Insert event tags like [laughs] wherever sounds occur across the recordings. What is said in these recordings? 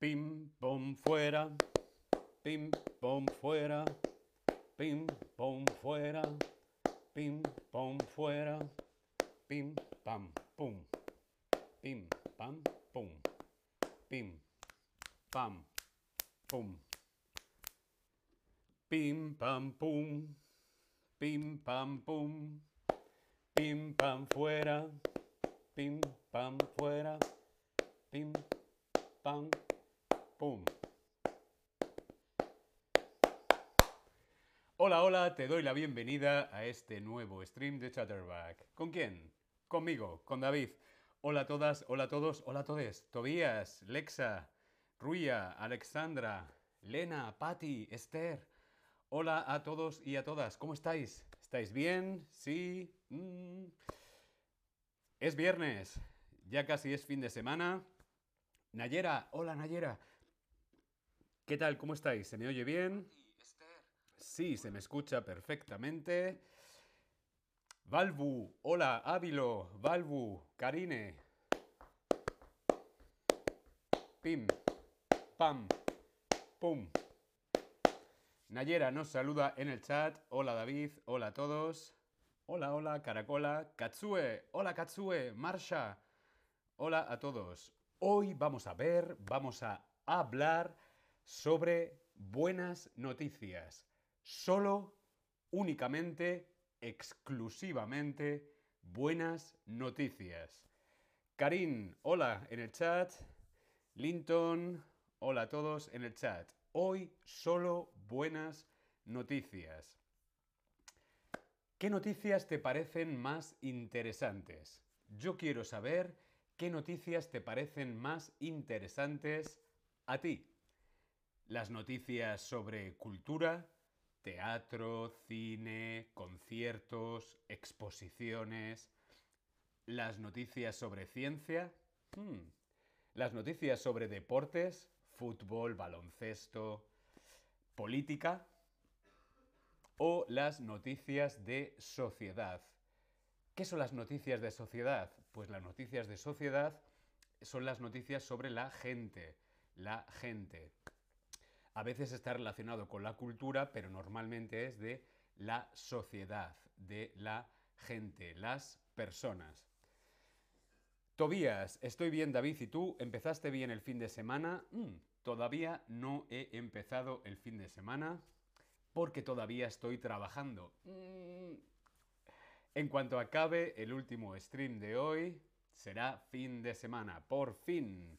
Pim, pom, fuera. Pim, pom, fuera. Pim, pom, fuera. Pim, pom, fuera. Pim, pam, pum. Pim, pam, pum. Pim, pam, pum. Pim, pam, pum. Pim, pam, pum. Pim, pam, fuera. Pim, pam, fuera. Pim, pam, pum. Hola, hola, te doy la bienvenida a este nuevo stream de Chatterback. ¿Con quién? Conmigo, con David. Hola a todas, hola a todos, hola a todes. Tobías, Lexa, Ruya, Alexandra, Lena, Patti, Esther. Hola a todos y a todas. ¿Cómo estáis? ¿Estáis bien? ¿Sí? Mm. Es viernes. Ya casi es fin de semana. Nayera, hola Nayera. ¿Qué tal? ¿Cómo estáis? ¿Se me oye bien? Sí, se me escucha perfectamente. Valvu, hola Ávilo, Valvu, Karine. Pim, pam, pum. Nayera nos saluda en el chat. Hola David, hola a todos. Hola, hola, Caracola, Katsue, hola Katsue, Marsha. Hola a todos. Hoy vamos a ver, vamos a hablar sobre buenas noticias. Solo, únicamente, exclusivamente buenas noticias. Karin, hola en el chat. Linton, hola a todos en el chat. Hoy solo buenas noticias. ¿Qué noticias te parecen más interesantes? Yo quiero saber qué noticias te parecen más interesantes a ti. Las noticias sobre cultura, teatro, cine, conciertos, exposiciones. Las noticias sobre ciencia. Hmm. Las noticias sobre deportes, fútbol, baloncesto, política. O las noticias de sociedad. ¿Qué son las noticias de sociedad? Pues las noticias de sociedad son las noticias sobre la gente. La gente. A veces está relacionado con la cultura, pero normalmente es de la sociedad, de la gente, las personas. Tobías, estoy bien David, ¿y tú? ¿Empezaste bien el fin de semana? Mm, todavía no he empezado el fin de semana porque todavía estoy trabajando. Mm, en cuanto acabe el último stream de hoy, será fin de semana, por fin.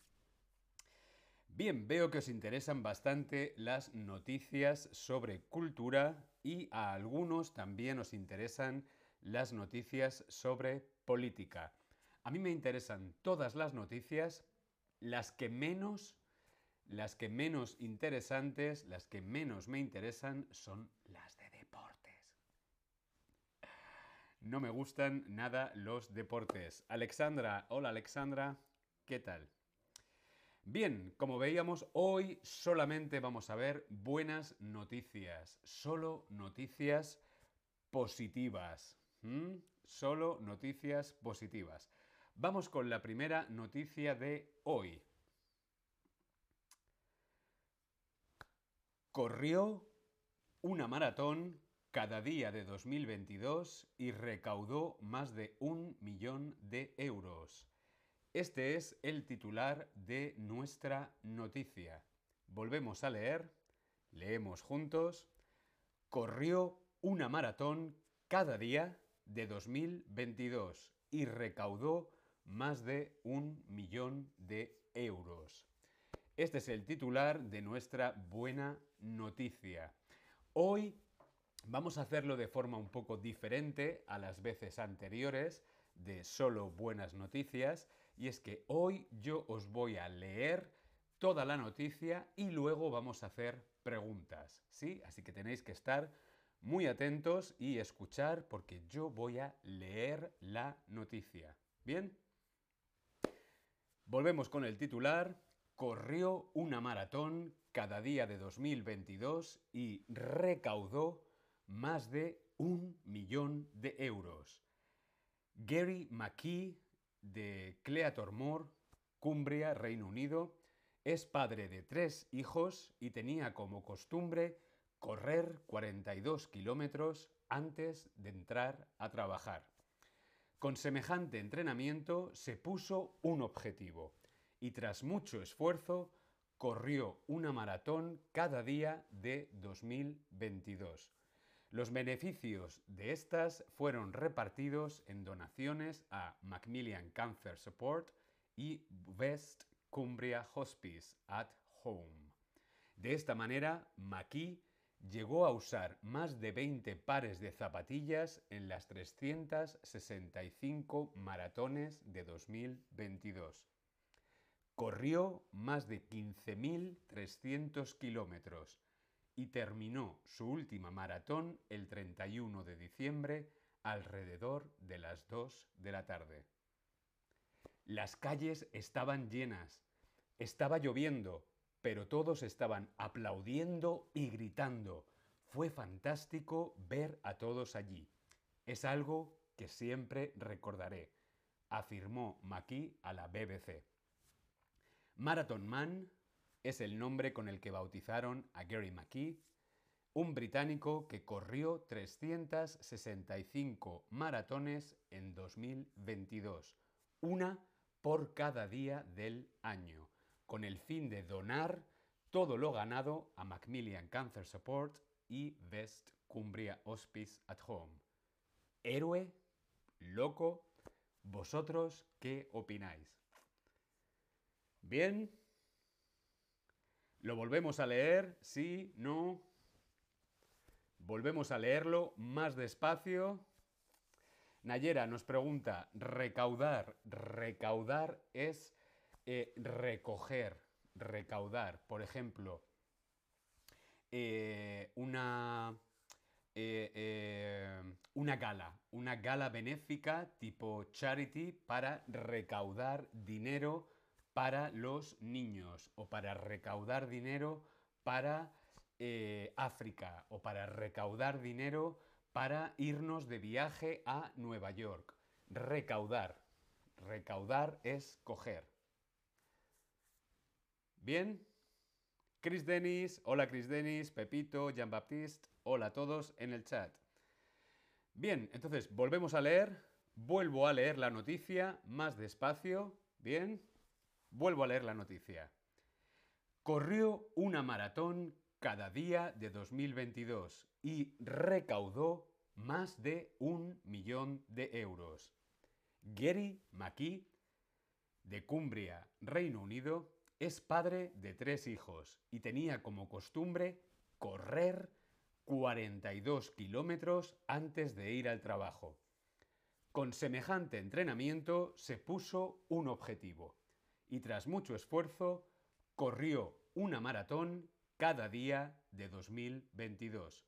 Bien, veo que os interesan bastante las noticias sobre cultura y a algunos también os interesan las noticias sobre política. A mí me interesan todas las noticias, las que menos, las que menos interesantes, las que menos me interesan son las de deportes. No me gustan nada los deportes. Alexandra, hola Alexandra, ¿qué tal? Bien, como veíamos, hoy solamente vamos a ver buenas noticias, solo noticias positivas. Solo noticias positivas. Vamos con la primera noticia de hoy. Corrió una maratón cada día de 2022 y recaudó más de un millón de euros. Este es el titular de nuestra noticia. Volvemos a leer, leemos juntos. Corrió una maratón cada día de 2022 y recaudó más de un millón de euros. Este es el titular de nuestra buena noticia. Hoy vamos a hacerlo de forma un poco diferente a las veces anteriores de solo buenas noticias y es que hoy yo os voy a leer toda la noticia y luego vamos a hacer preguntas, ¿sí? Así que tenéis que estar muy atentos y escuchar porque yo voy a leer la noticia. ¿Bien? Volvemos con el titular. Corrió una maratón cada día de 2022 y recaudó más de un millón de euros. Gary McKee de Cleator Moor, Cumbria, Reino Unido, Es padre de tres hijos y tenía como costumbre correr 42 kilómetros antes de entrar a trabajar. Con semejante entrenamiento se puso un objetivo y tras mucho esfuerzo corrió una maratón cada día de 2022. Los beneficios de estas fueron repartidos en donaciones a Macmillan Cancer Support y West Cumbria Hospice at Home. De esta manera, Maki llegó a usar más de 20 pares de zapatillas en las 365 maratones de 2022. Corrió más de 15.300 kilómetros y terminó su última maratón el 31 de diciembre alrededor de las 2 de la tarde. Las calles estaban llenas, estaba lloviendo, pero todos estaban aplaudiendo y gritando. Fue fantástico ver a todos allí. Es algo que siempre recordaré, afirmó McKee a la BBC. Marathon Man es el nombre con el que bautizaron a Gary McKee, un británico que corrió 365 maratones en 2022, una por cada día del año con el fin de donar todo lo ganado a Macmillan Cancer Support y West Cumbria Hospice at Home. ¿Héroe? ¿Loco? ¿Vosotros qué opináis? Bien. ¿Lo volvemos a leer? ¿Sí? ¿No? Volvemos a leerlo más despacio. Nayera nos pregunta, recaudar. Recaudar es eh, recoger, recaudar, por ejemplo, eh, una, eh, una gala, una gala benéfica tipo charity para recaudar dinero para los niños o para recaudar dinero para África o para recaudar dinero para irnos de viaje a Nueva York. Recaudar. Recaudar es coger. Bien. Chris Dennis, hola Chris Dennis, Pepito, Jean Baptiste, hola a todos en el chat. Bien, entonces volvemos a leer, vuelvo a leer la noticia más despacio, bien, vuelvo a leer la noticia. Corrió una maratón cada día de 2022 y recaudó más de un millón de euros. Gary McKee, de Cumbria, Reino Unido, es padre de tres hijos y tenía como costumbre correr 42 kilómetros antes de ir al trabajo. Con semejante entrenamiento se puso un objetivo y tras mucho esfuerzo corrió una maratón cada día de 2022.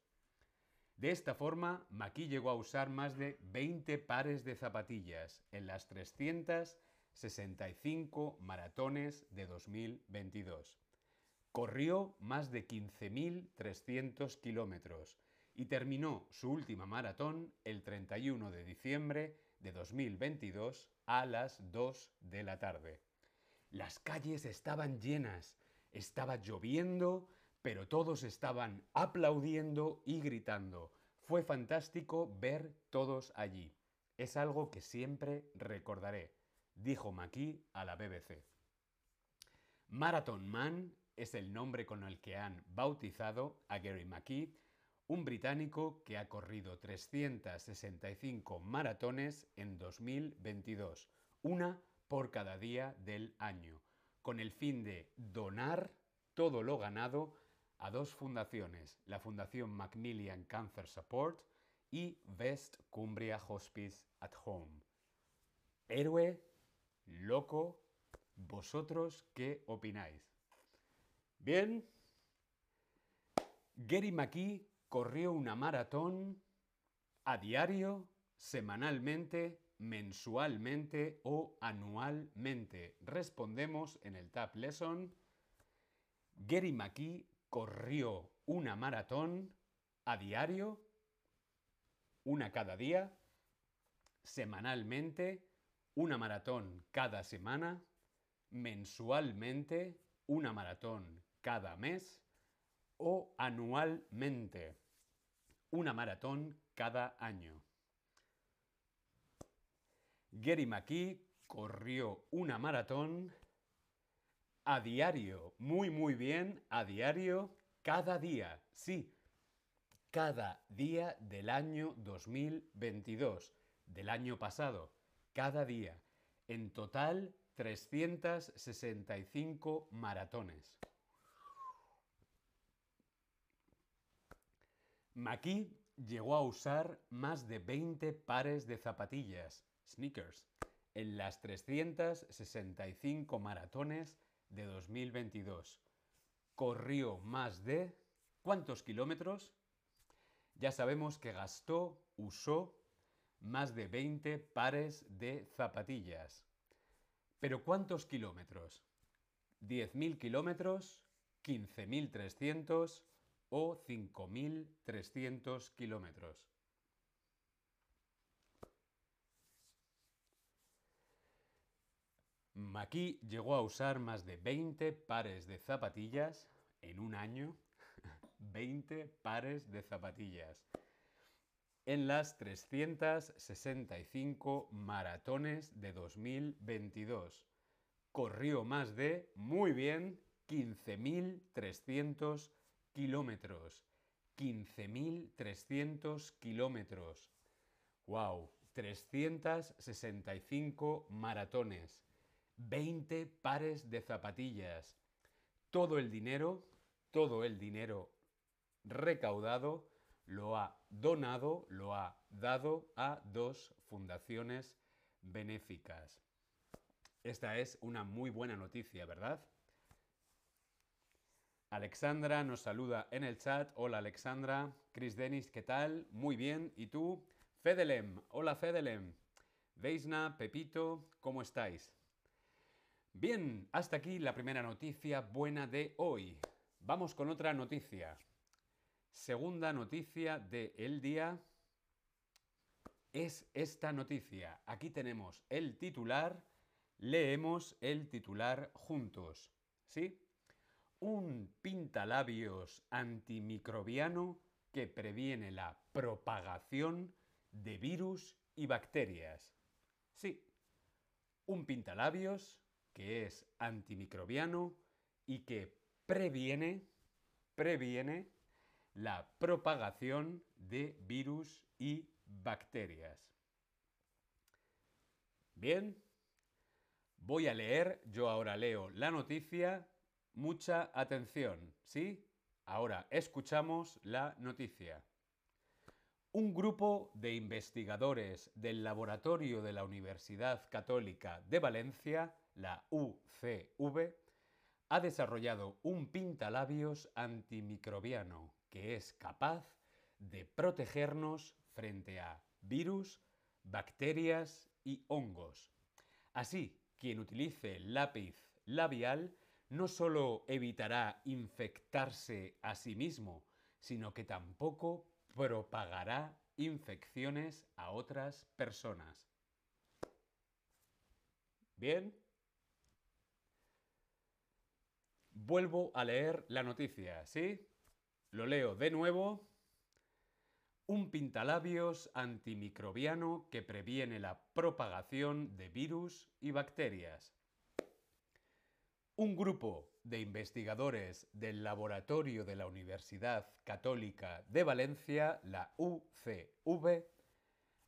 De esta forma, Maki llegó a usar más de 20 pares de zapatillas en las 300 65 maratones de 2022. Corrió más de 15.300 kilómetros y terminó su última maratón el 31 de diciembre de 2022 a las 2 de la tarde. Las calles estaban llenas, estaba lloviendo, pero todos estaban aplaudiendo y gritando. Fue fantástico ver todos allí. Es algo que siempre recordaré dijo McKee a la BBC. Marathon Man es el nombre con el que han bautizado a Gary McKee, un británico que ha corrido 365 maratones en 2022, una por cada día del año, con el fin de donar todo lo ganado a dos fundaciones, la Fundación Macmillan Cancer Support y West Cumbria Hospice at Home. Héroe loco, ¿vosotros qué opináis? Bien. Gary McKee corrió una maratón a diario, semanalmente, mensualmente o anualmente. Respondemos en el Tab Lesson. Gary McKee corrió una maratón a diario, una cada día, semanalmente, una maratón cada semana, mensualmente una maratón cada mes o anualmente, una maratón cada año. Gary McKee corrió una maratón a diario, muy muy bien, a diario, cada día, sí, cada día del año 2022, del año pasado, cada día. En total, 365 maratones. Maki llegó a usar más de 20 pares de zapatillas, sneakers, en las 365 maratones de 2022. Corrió más de... ¿Cuántos kilómetros? Ya sabemos que gastó, usó más de 20 pares de zapatillas. Pero ¿cuántos kilómetros? ¿10.000 kilómetros? ¿15.300 o 5.300 kilómetros? Maki llegó a usar más de 20 pares de zapatillas en un año. [laughs] 20 pares de zapatillas. En las 365 maratones de 2022. Corrió más de, muy bien, 15.300 kilómetros. 15.300 kilómetros. ¡Wow! 365 maratones. 20 pares de zapatillas. Todo el dinero, todo el dinero recaudado lo ha donado, lo ha dado a dos fundaciones benéficas. Esta es una muy buena noticia, ¿verdad? Alexandra nos saluda en el chat. Hola Alexandra. Chris Dennis, ¿qué tal? Muy bien. ¿Y tú? Fedelem. Hola Fedelem. Veisna, Pepito, ¿cómo estáis? Bien, hasta aquí la primera noticia buena de hoy. Vamos con otra noticia. Segunda noticia del el día es esta noticia. Aquí tenemos el titular. Leemos el titular juntos. ¿Sí? Un pintalabios antimicrobiano que previene la propagación de virus y bacterias. Sí, un pintalabios que es antimicrobiano y que previene, previene la propagación de virus y bacterias. Bien, voy a leer, yo ahora leo la noticia, mucha atención, ¿sí? Ahora escuchamos la noticia. Un grupo de investigadores del laboratorio de la Universidad Católica de Valencia la UCV, ha desarrollado un pintalabios antimicrobiano que es capaz de protegernos frente a virus, bacterias y hongos. Así, quien utilice lápiz labial no solo evitará infectarse a sí mismo, sino que tampoco propagará infecciones a otras personas. Bien, Vuelvo a leer la noticia, ¿sí? Lo leo de nuevo. Un pintalabios antimicrobiano que previene la propagación de virus y bacterias. Un grupo de investigadores del laboratorio de la Universidad Católica de Valencia, la UCV,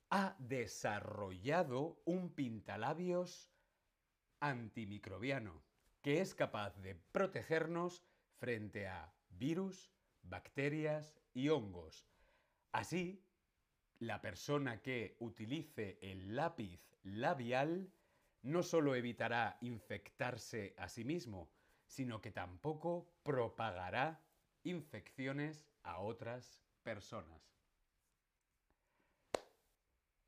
ha desarrollado un pintalabios antimicrobiano que es capaz de protegernos frente a virus, bacterias y hongos. Así, la persona que utilice el lápiz labial no solo evitará infectarse a sí mismo, sino que tampoco propagará infecciones a otras personas.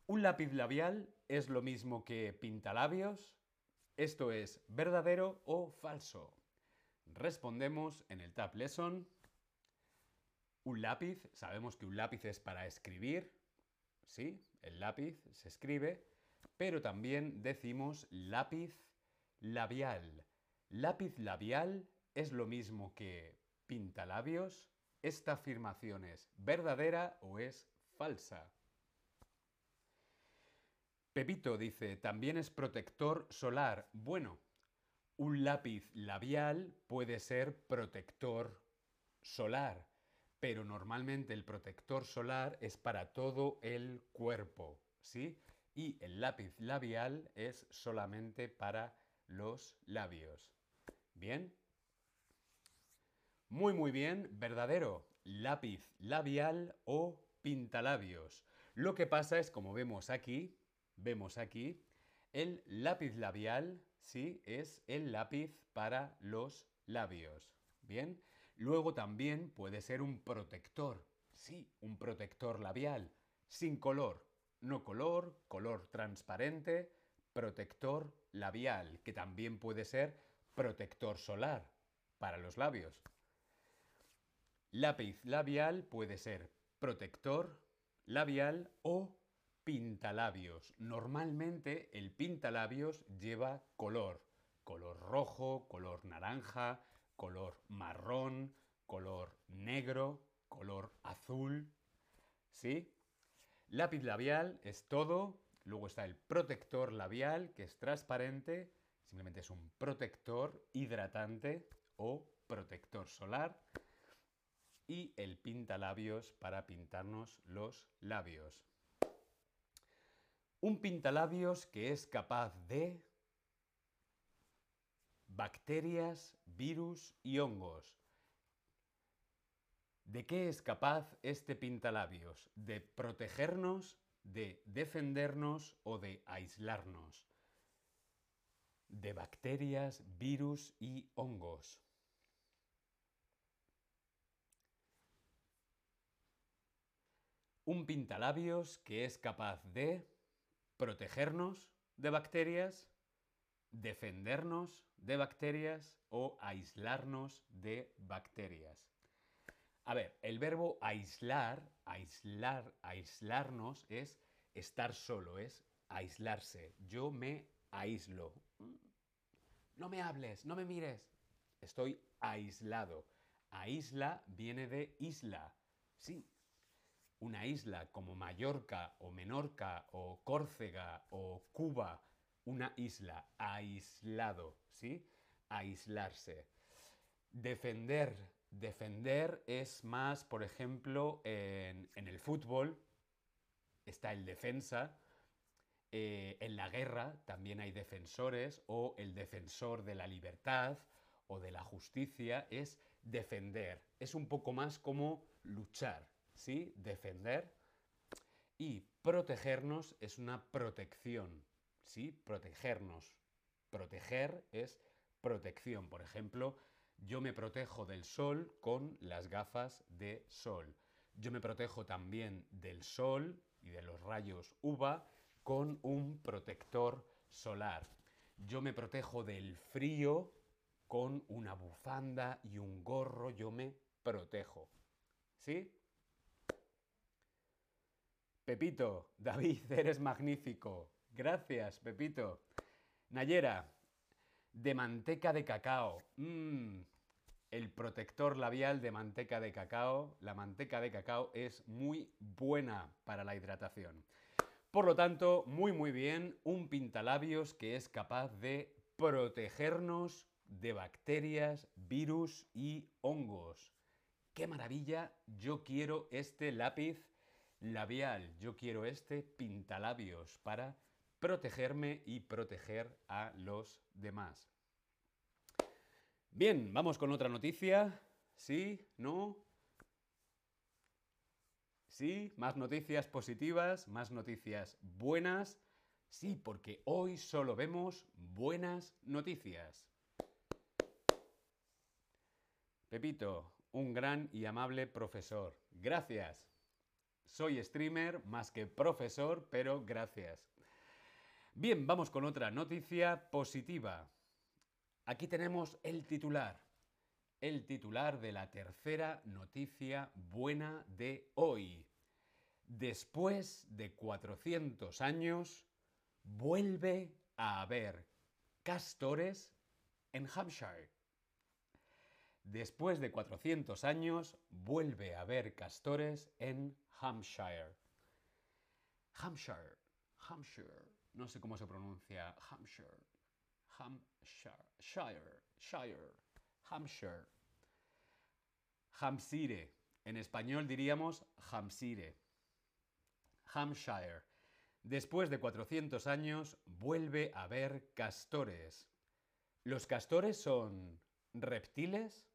Un lápiz labial es lo mismo que pintalabios, ¿Esto es verdadero o falso? Respondemos en el Tab Lesson. Un lápiz, sabemos que un lápiz es para escribir, ¿sí? El lápiz se escribe, pero también decimos lápiz labial. Lápiz labial es lo mismo que pintalabios? ¿Esta afirmación es verdadera o es falsa? Pepito dice, también es protector solar. Bueno, un lápiz labial puede ser protector solar, pero normalmente el protector solar es para todo el cuerpo, ¿sí? Y el lápiz labial es solamente para los labios. ¿Bien? Muy, muy bien, verdadero. Lápiz labial o pintalabios. Lo que pasa es, como vemos aquí, vemos aquí, el lápiz labial, sí, es el lápiz para los labios. Bien, luego también puede ser un protector, sí, un protector labial, sin color, no color, color transparente, protector labial, que también puede ser protector solar para los labios. Lápiz labial puede ser protector labial o pintalabios. Normalmente el pintalabios lleva color, color rojo, color naranja, color marrón, color negro, color azul. ¿Sí? Lápiz labial es todo. Luego está el protector labial, que es transparente. Simplemente es un protector hidratante o protector solar y el pintalabios para pintarnos los labios. Un pintalabios que es capaz de bacterias, virus y hongos. ¿De qué es capaz este pintalabios? ¿De protegernos, de defendernos o de aislarnos? De bacterias, virus y hongos. un pintalabios que es capaz de protegernos de bacterias, defendernos de bacterias o aislarnos de bacterias. A ver, el verbo aislar, aislar, aislarnos es estar solo, es aislarse. Yo me aíslo. No me hables, no me mires. Estoy aislado. Aísla viene de isla. Sí, una isla como Mallorca o Menorca o Córcega o Cuba, una isla, aislado, ¿sí? Aislarse. Defender. Defender es más, por ejemplo, en, el fútbol está el defensa, eh, en la guerra también hay defensores o el defensor de la libertad o de la justicia es defender. Es un poco más como luchar. ¿Sí? Defender. Y protegernos es una protección, ¿sí? Protegernos. Proteger es protección. Por ejemplo, yo me protejo del sol con las gafas de sol. Yo me protejo también del sol y de los rayos UVA con un protector solar. Yo me protejo del frío con una bufanda y un gorro. Yo me protejo. ¿Sí? Pepito, [laughs] David, eres magnífico. Gracias, Pepito. Nayera, de manteca de cacao. Mmm, el protector labial de manteca de cacao. La manteca de cacao es muy buena para la hidratación. Por lo tanto, muy muy bien, un pintalabios que es capaz de protegernos de bacterias, virus y hongos. ¡Qué maravilla! Yo quiero este lápiz labial. Yo quiero este pintalabios para protegerme y proteger a los demás. Bien, vamos con otra noticia. ¿Sí? ¿No? ¿Sí? Más noticias positivas, más noticias buenas. Sí, porque hoy solo vemos buenas noticias. Pepito, un gran y amable profesor. Gracias. Soy streamer más que profesor, pero gracias. Bien, vamos con otra noticia positiva. Aquí tenemos el titular. El titular de la tercera noticia buena de hoy. Después de 400 años, vuelve a haber castores en Hampshire. Después de 400 años, vuelve a haber castores en Hampshire. Hampshire, Hampshire, no sé cómo se pronuncia Hampshire, Hampshire, Shire, Shire, Hampshire. Hampshire, en español diríamos Hampshire. Hampshire. Después de 400 años, vuelve a haber castores. ¿Los castores son reptiles?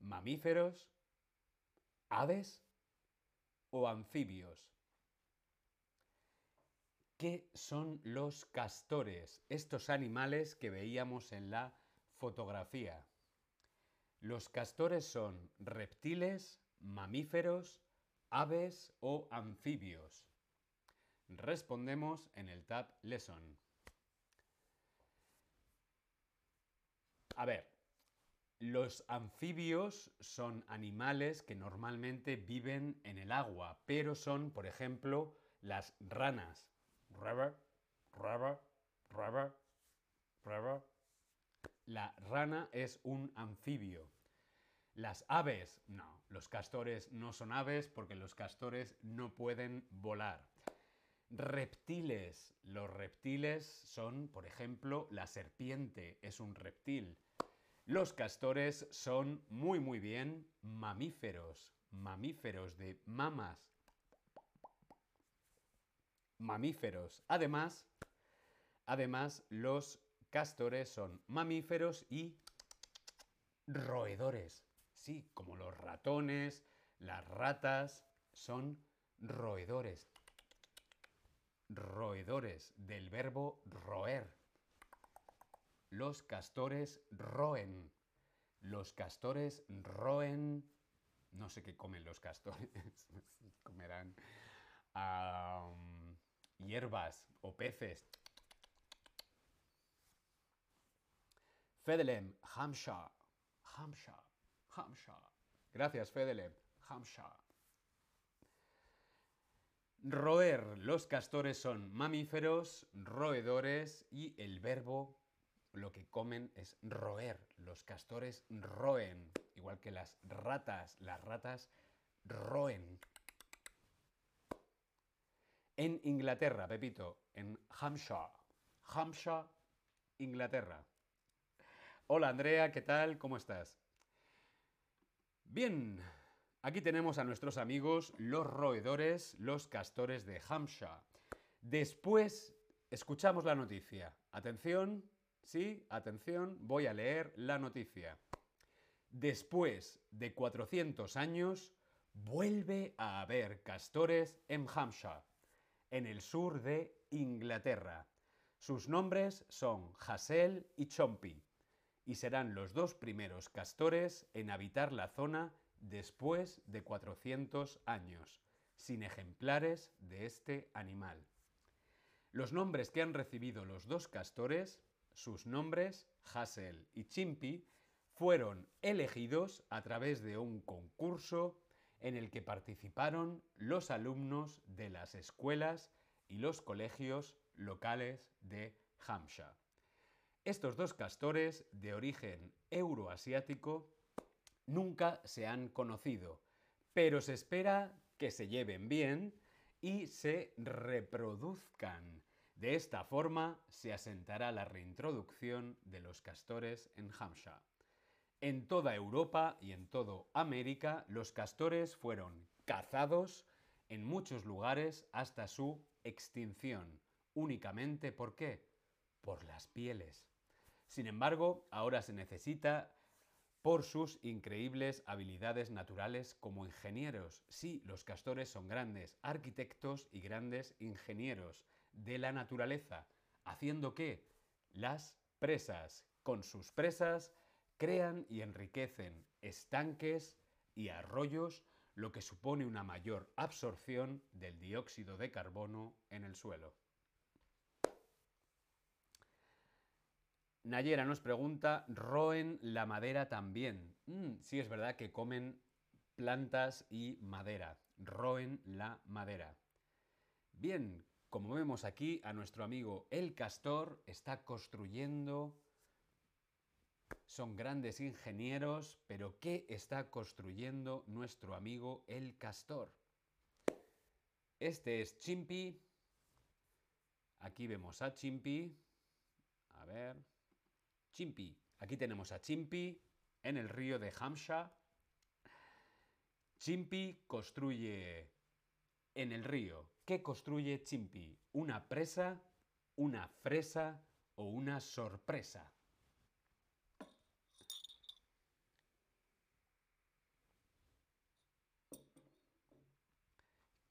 Mamíferos, aves o anfibios. ¿Qué son los castores? Estos animales que veíamos en la fotografía. Los castores son reptiles, mamíferos, aves o anfibios. Respondemos en el Tab Lesson. A ver, los anfibios son animales que normalmente viven en el agua, pero son, por ejemplo, las ranas. La rana es un anfibio. Las aves, no, los castores no son aves porque los castores no pueden volar. Reptiles, los reptiles son, por ejemplo, la serpiente es un reptil. Los castores son muy muy bien mamíferos, mamíferos de mamas. Mamíferos. Además, además los castores son mamíferos y roedores. Sí, como los ratones, las ratas son roedores. Roedores del verbo roer. Los castores roen. Los castores roen... No sé qué comen los castores. [laughs] Comerán hierbas o peces. Fedelem, Hampshire. Hampshire. Hampshire. Gracias, Fedelem. Hampshire. Roer. Los castores son mamíferos, roedores y el verbo lo que comen es roer. Los castores roen, igual que las ratas. Las ratas roen. En Inglaterra, Pepito, en Hampshire. Hampshire, Inglaterra. Hola Andrea, ¿qué tal? ¿Cómo estás? Bien, aquí tenemos a nuestros amigos los roedores, los castores de Hampshire. Después escuchamos la noticia. Atención, Sí, atención, voy a leer la noticia. Después de 400 años, vuelve a haber castores en Hampshire, en el sur de Inglaterra. Sus nombres son Hassel y Chompy, y serán los dos primeros castores en habitar la zona después de 400 años, sin ejemplares de este animal. Los nombres que han recibido los dos castores sus nombres, Hassel y Chimpy, fueron elegidos a través de un concurso en el que participaron los alumnos de las escuelas y los colegios locales de Hampshire. Estos dos castores, de origen euroasiático, nunca se han conocido, pero se espera que se lleven bien y se reproduzcan de esta forma se asentará la reintroducción de los castores en Hampshire. En toda Europa y en toda América, los castores fueron cazados en muchos lugares hasta su extinción. Únicamente ¿por qué? Por las pieles. Sin embargo, ahora se necesita por sus increíbles habilidades naturales como ingenieros. Sí, los castores son grandes arquitectos y grandes ingenieros de la naturaleza, haciendo que las presas, con sus presas, crean y enriquecen estanques y arroyos, lo que supone una mayor absorción del dióxido de carbono en el suelo. Nayera nos pregunta, ¿roen la madera también? Mm, sí, es verdad que comen plantas y madera. Roen la madera. Bien, como vemos aquí, a nuestro amigo el castor está construyendo son grandes ingenieros, pero ¿qué está construyendo nuestro amigo el castor? Este es Chimpi. Aquí vemos a Chimpi. A ver. Chimpi. Aquí tenemos a Chimpi en el río de Hampshire. Chimpi construye en el río. ¿Qué construye Chimpi? ¿Una presa, una fresa o una sorpresa?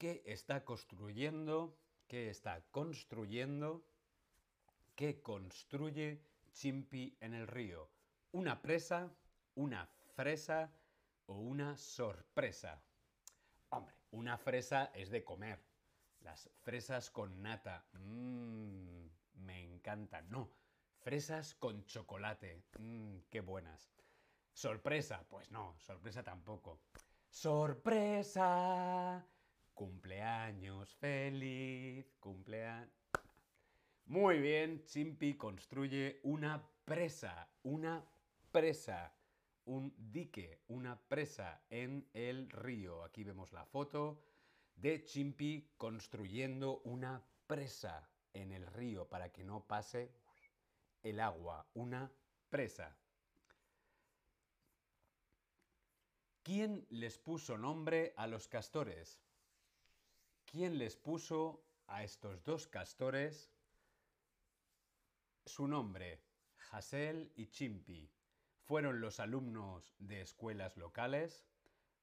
¿Qué está construyendo? ¿Qué está construyendo? ¿Qué construye Chimpi en el río? ¿Una presa, una fresa o una sorpresa? Hombre, una fresa es de comer. Las fresas con nata. Mmm, me encantan. No, fresas con chocolate. Mmm, qué buenas. Sorpresa, pues no, sorpresa tampoco. Sorpresa. Cumpleaños feliz, cumpleaños. Muy bien, Chimpi construye una presa, una presa, un dique, una presa en el río. Aquí vemos la foto de Chimpi construyendo una presa en el río para que no pase el agua, una presa. ¿Quién les puso nombre a los castores? ¿Quién les puso a estos dos castores su nombre? Hassel y Chimpi. ¿Fueron los alumnos de escuelas locales?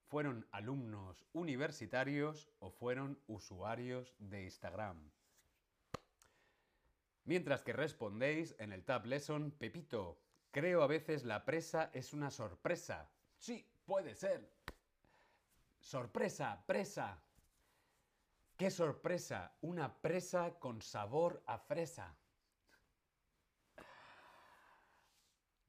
¿Fueron alumnos universitarios o fueron usuarios de Instagram? Mientras que respondéis en el Tab Lesson, Pepito, creo a veces la presa es una sorpresa. Sí, puede ser. Sorpresa, presa. ¡Qué sorpresa! Una presa con sabor a fresa.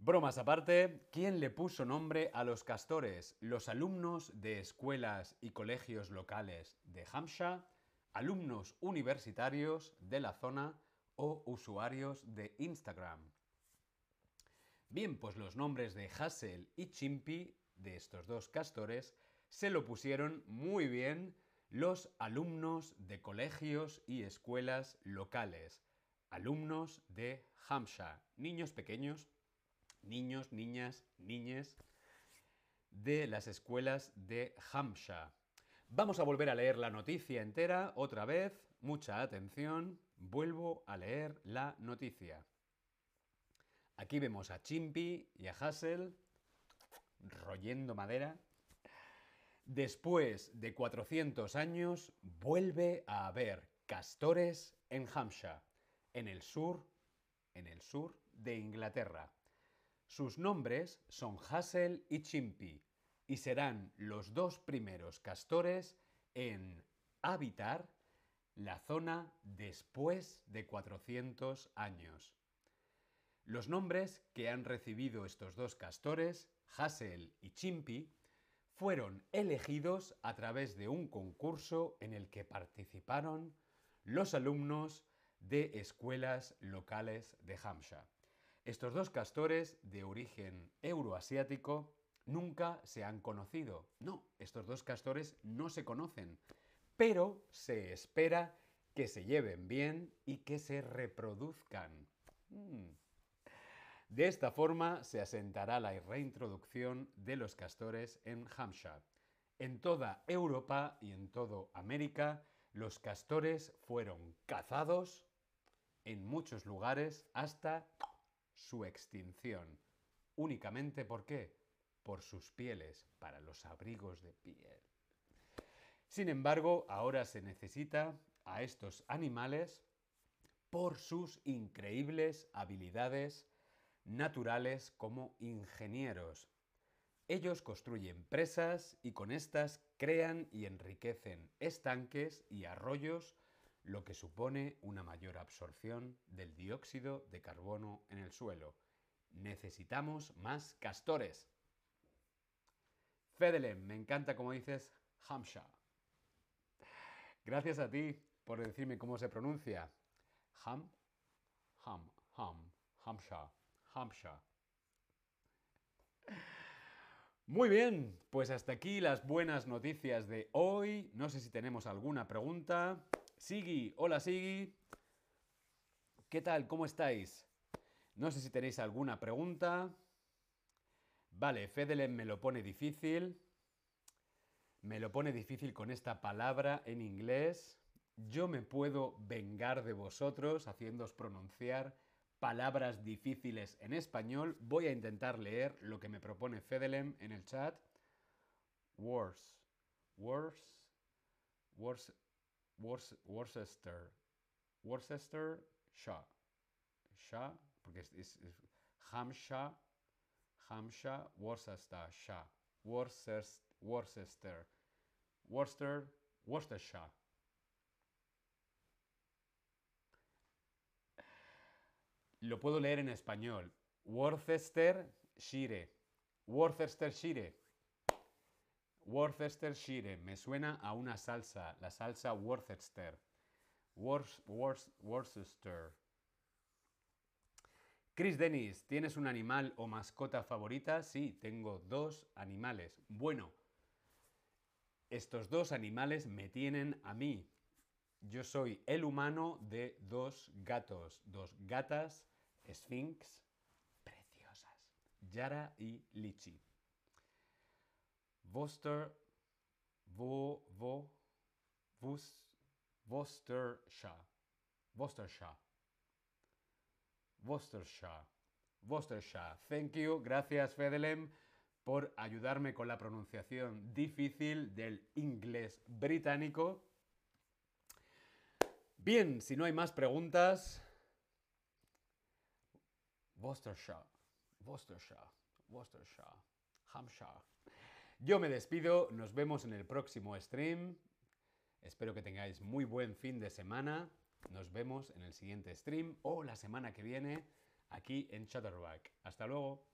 Bromas aparte, ¿quién le puso nombre a los castores? ¿Los alumnos de escuelas y colegios locales de Hampshire? ¿Alumnos universitarios de la zona o usuarios de Instagram? Bien, pues los nombres de Hassel y Chimpy, de estos dos castores, se lo pusieron muy bien los alumnos de colegios y escuelas locales, alumnos de Hampshire, niños pequeños, niños, niñas, niñes de las escuelas de Hampshire. Vamos a volver a leer la noticia entera otra vez. Mucha atención. Vuelvo a leer la noticia. Aquí vemos a Chimpy y a Hassel royendo madera Después de 400 años, vuelve a haber castores en Hampshire, en el sur, en el sur de Inglaterra. Sus nombres son Hassel y Chimpy y serán los dos primeros castores en habitar la zona después de 400 años. Los nombres que han recibido estos dos castores, Hassel y Chimpy, fueron elegidos a través de un concurso en el que participaron los alumnos de escuelas locales de Hampshire. Estos dos castores de origen euroasiático nunca se han conocido. No, estos dos castores no se conocen, pero se espera que se lleven bien y que se reproduzcan. Mm. De esta forma se asentará la reintroducción de los castores en Hampshire. En toda Europa y en toda América, los castores fueron cazados en muchos lugares hasta su extinción. Únicamente por qué? Por sus pieles, para los abrigos de piel. Sin embargo, ahora se necesita a estos animales por sus increíbles habilidades naturales como ingenieros. Ellos construyen presas y con estas crean y enriquecen estanques y arroyos, lo que supone una mayor absorción del dióxido de carbono en el suelo. Necesitamos más castores. Fedelem, me encanta como dices Hampshire. Gracias a ti por decirme cómo se pronuncia. Ham, ham, ham, Hampshire. Hampshire. Muy bien, pues hasta aquí las buenas noticias de hoy. No sé si tenemos alguna pregunta. Sigi, hola Sigi. ¿Qué tal? ¿Cómo estáis? No sé si tenéis alguna pregunta. Vale, Fedelen me lo pone difícil. Me lo pone difícil con esta palabra en inglés. Yo me puedo vengar de vosotros haciéndoos pronunciar palabras difíciles en español. Voy a intentar leer lo que me propone Fedelem en el chat. Worse. Worse. Worse. Worcester. Worcester. Shaw. Shaw. Porque es, es, es Hampshire. Hampshire. Worcester. Worcester. Worcester. Worcester. Worcestershire. Lo puedo leer en español. Worcestershire. Worcestershire. Worcestershire. Me suena a una salsa. La salsa Worcester. Worcester. Chris Dennis, ¿tienes un animal o mascota favorita? Sí, tengo dos animales. Bueno, estos dos animales me tienen a mí. Yo soy el humano de dos gatos, dos gatas Sphinx preciosas, Yara y Lichi. Worcester, vo, vo, vos, Worcestershire, Worcestershire, Worcestershire, Worcestershire. Thank you, gracias Fedelem por ayudarme con la pronunciación difícil del inglés británico. Bien, si no hay más preguntas, Worcestershire, Worcestershire, Worcestershire, Hampshire. Yo me despido, nos vemos en el próximo stream. Espero que tengáis muy buen fin de semana. Nos vemos en el siguiente stream o la semana que viene aquí en Chatterback. Hasta luego.